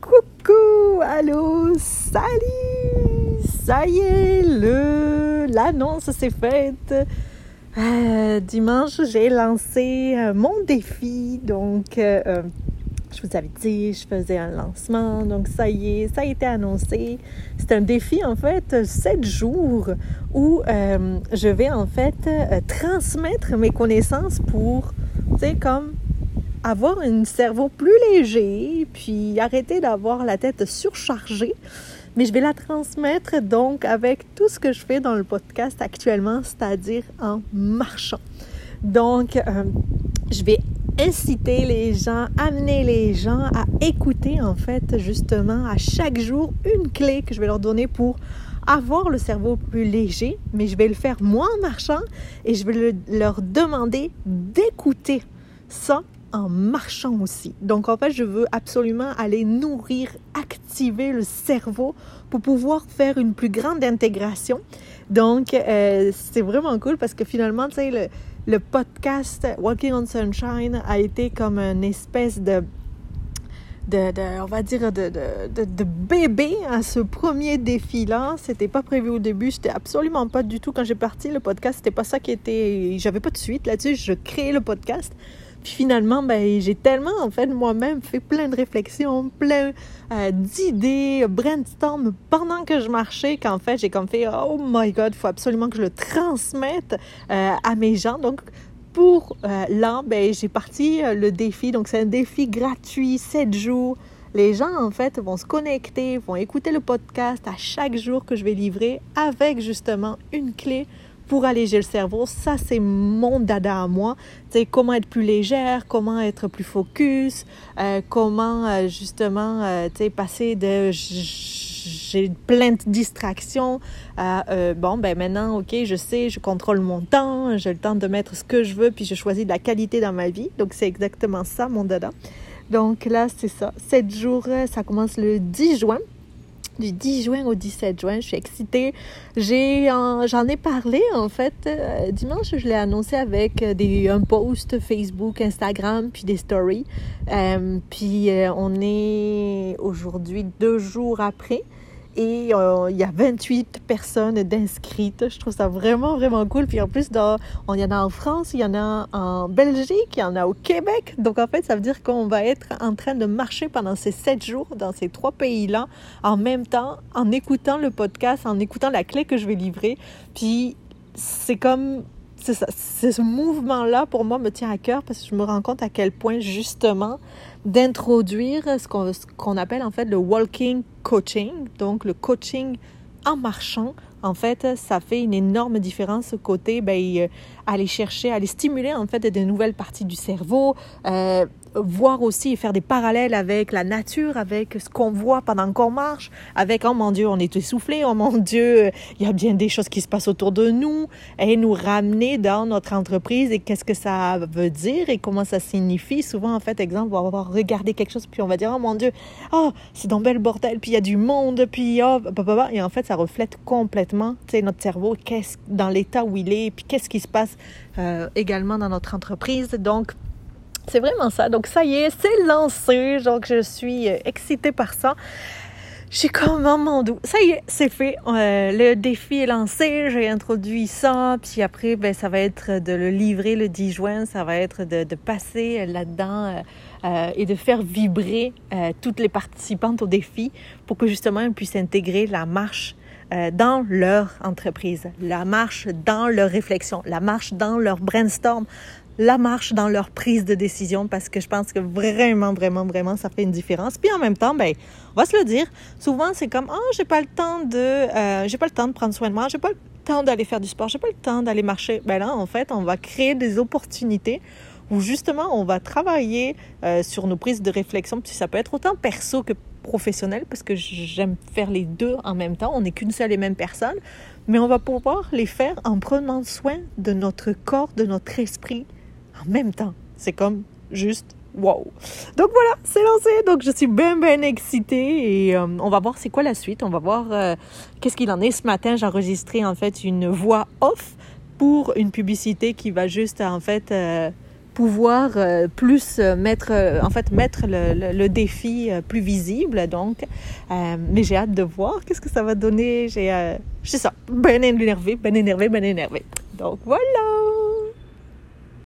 Coucou, allô, salut, ça y est, le l'annonce s'est faite. Euh, dimanche, j'ai lancé euh, mon défi, donc euh, je vous avais dit, je faisais un lancement, donc ça y est, ça a été annoncé. C'est un défi en fait, 7 jours où je vais en fait transmettre mes connaissances pour, tu sais, comme avoir un cerveau plus léger, puis arrêter d'avoir la tête surchargée. Mais je vais la transmettre donc avec tout ce que je fais dans le podcast actuellement, c'est-à-dire en marchant. Donc, euh, je vais inciter les gens, amener les gens à écouter en fait justement à chaque jour une clé que je vais leur donner pour avoir le cerveau plus léger, mais je vais le faire moi en marchant et je vais leur demander d'écouter ça en marchant aussi. Donc en fait, je veux absolument aller nourrir, activer le cerveau pour pouvoir faire une plus grande intégration. Donc euh, c'est vraiment cool parce que finalement, tu sais, le, podcast Walking on Sunshine a été comme une espèce de de, de, on va dire, de, de, de, bébé à ce premier défi-là. C'était pas prévu au début. C'était absolument pas du tout. Quand j'ai parti le podcast, c'était pas ça qui était. J'avais pas de suite là-dessus. Je créais le podcast. Puis finalement, ben, j'ai tellement, en fait, moi-même fait plein de réflexions, plein euh, d'idées, brainstorm pendant que je marchais, qu'en fait, j'ai comme fait, oh my God, il faut absolument que je le transmette euh, à mes gens. Donc, pour euh, là, ben, j'ai parti le défi. Donc, c'est un défi gratuit, 7 jours. Les gens, en fait, vont se connecter, vont écouter le podcast à chaque jour que je vais livrer avec justement une clé pour alléger le cerveau. Ça, c'est mon dada à moi. Sais, comment être plus légère, comment être plus focus, euh, comment euh, justement, euh, passer de j'ai plein de distractions à bon, ben maintenant, ok, je sais, je contrôle mon temps, j'ai le temps de mettre ce que je veux, puis je choisis de la qualité dans ma vie. Donc, c'est exactement ça, mon dada. Donc là, c'est ça. Sept jours, ça commence le 10 juin du 10 juin au 17 juin. Je suis excitée. J'ai, j'en ai parlé en fait euh, dimanche. Je l'ai annoncé avec euh, des, un post Facebook, Instagram, puis des stories. Euh, puis on est aujourd'hui deux jours après et euh, il y a 28 personnes d'inscrites. Je trouve ça vraiment, vraiment cool. Puis en plus, dans, on y en a en France, il y en a en Belgique, il y en a au Québec. Donc en fait, ça veut dire qu'on va être en train de marcher pendant ces sept jours dans ces trois pays-là en même temps, en écoutant le podcast, en écoutant la clé que je vais livrer. Puis c'est comme c'est ça, ce mouvement-là, pour moi, me tient à cœur parce que je me rends compte à quel point, justement, d'introduire ce qu'on appelle en fait le walking coaching, donc le coaching en marchant, en fait, ça fait une énorme différence côté ben, euh, aller chercher, aller stimuler en fait de nouvelles parties du cerveau, euh, voir aussi et faire des parallèles avec la nature, avec ce qu'on voit pendant qu'on marche, avec oh mon Dieu, on est essoufflé, oh mon Dieu, il y a bien des choses qui se passent autour de nous, et nous ramener dans notre entreprise et qu'est-ce que ça veut dire et comment ça signifie. Souvent, en fait, exemple, on va regarder quelque chose puis on va dire oh mon Dieu, oh c'est dans bel bordel, puis il y a du monde, puis oh, et en fait, ça reflète complètement, notre cerveau, qu'est-ce dans l'état où il est, puis qu'est-ce qui se passe euh, également dans notre entreprise. Donc c'est vraiment ça. Donc ça y est, c'est lancé. Donc je suis euh, excitée par ça. J'ai comme un mon doux. Ça y est, c'est fait. Euh, le défi est lancé. J'ai introduit ça. Puis après, ben, ça va être de le livrer le 10 juin. Ça va être de, de passer là-dedans euh, et de faire vibrer toutes les participantes au défi pour que justement elles puissent intégrer la marche dans leur entreprise, la marche dans leur réflexion, la marche dans leur brainstorm, la marche dans leur prise de décision parce que je pense que vraiment, vraiment, vraiment, ça fait une différence. Puis en même temps, ben, on va se le dire, souvent c'est comme, oh, j'ai pas le temps de, euh, j'ai pas le temps de prendre soin de moi, j'ai pas le temps d'aller faire du sport, j'ai pas le temps d'aller marcher. Ben là, en fait, on va créer des opportunités où justement on va travailler euh, sur nos prises de réflexion. Puis ça peut être autant perso que professionnel parce que j'aime faire les deux en même temps. On n'est qu'une seule et même personne, mais on va pouvoir les faire en prenant soin de notre corps, de notre esprit, en même temps. C'est comme juste wow. Donc voilà, c'est lancé. Donc je suis bien, bien excitée et euh, on va voir c'est quoi la suite. On va voir euh, qu'est-ce qu'il en est. Ce matin, j'ai enregistré en fait une voix off pour une publicité qui va juste en fait. Euh, pouvoir plus mettre, en fait, mettre le, défi plus visible. Donc, mais j'ai hâte de voir qu'est-ce que ça va donner. J'ai, je sais ça, ben énervé, ben énervé, ben énervé. Donc voilà.